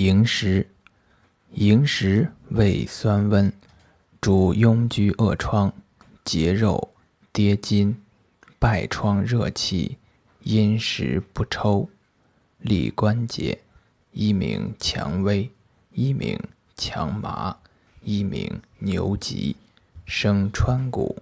萤石，萤石味酸温，主痈疽恶疮、结肉、跌筋、败疮热气，阴时不抽，利关节，一名蔷薇，一名强麻，一名牛脊，生川谷。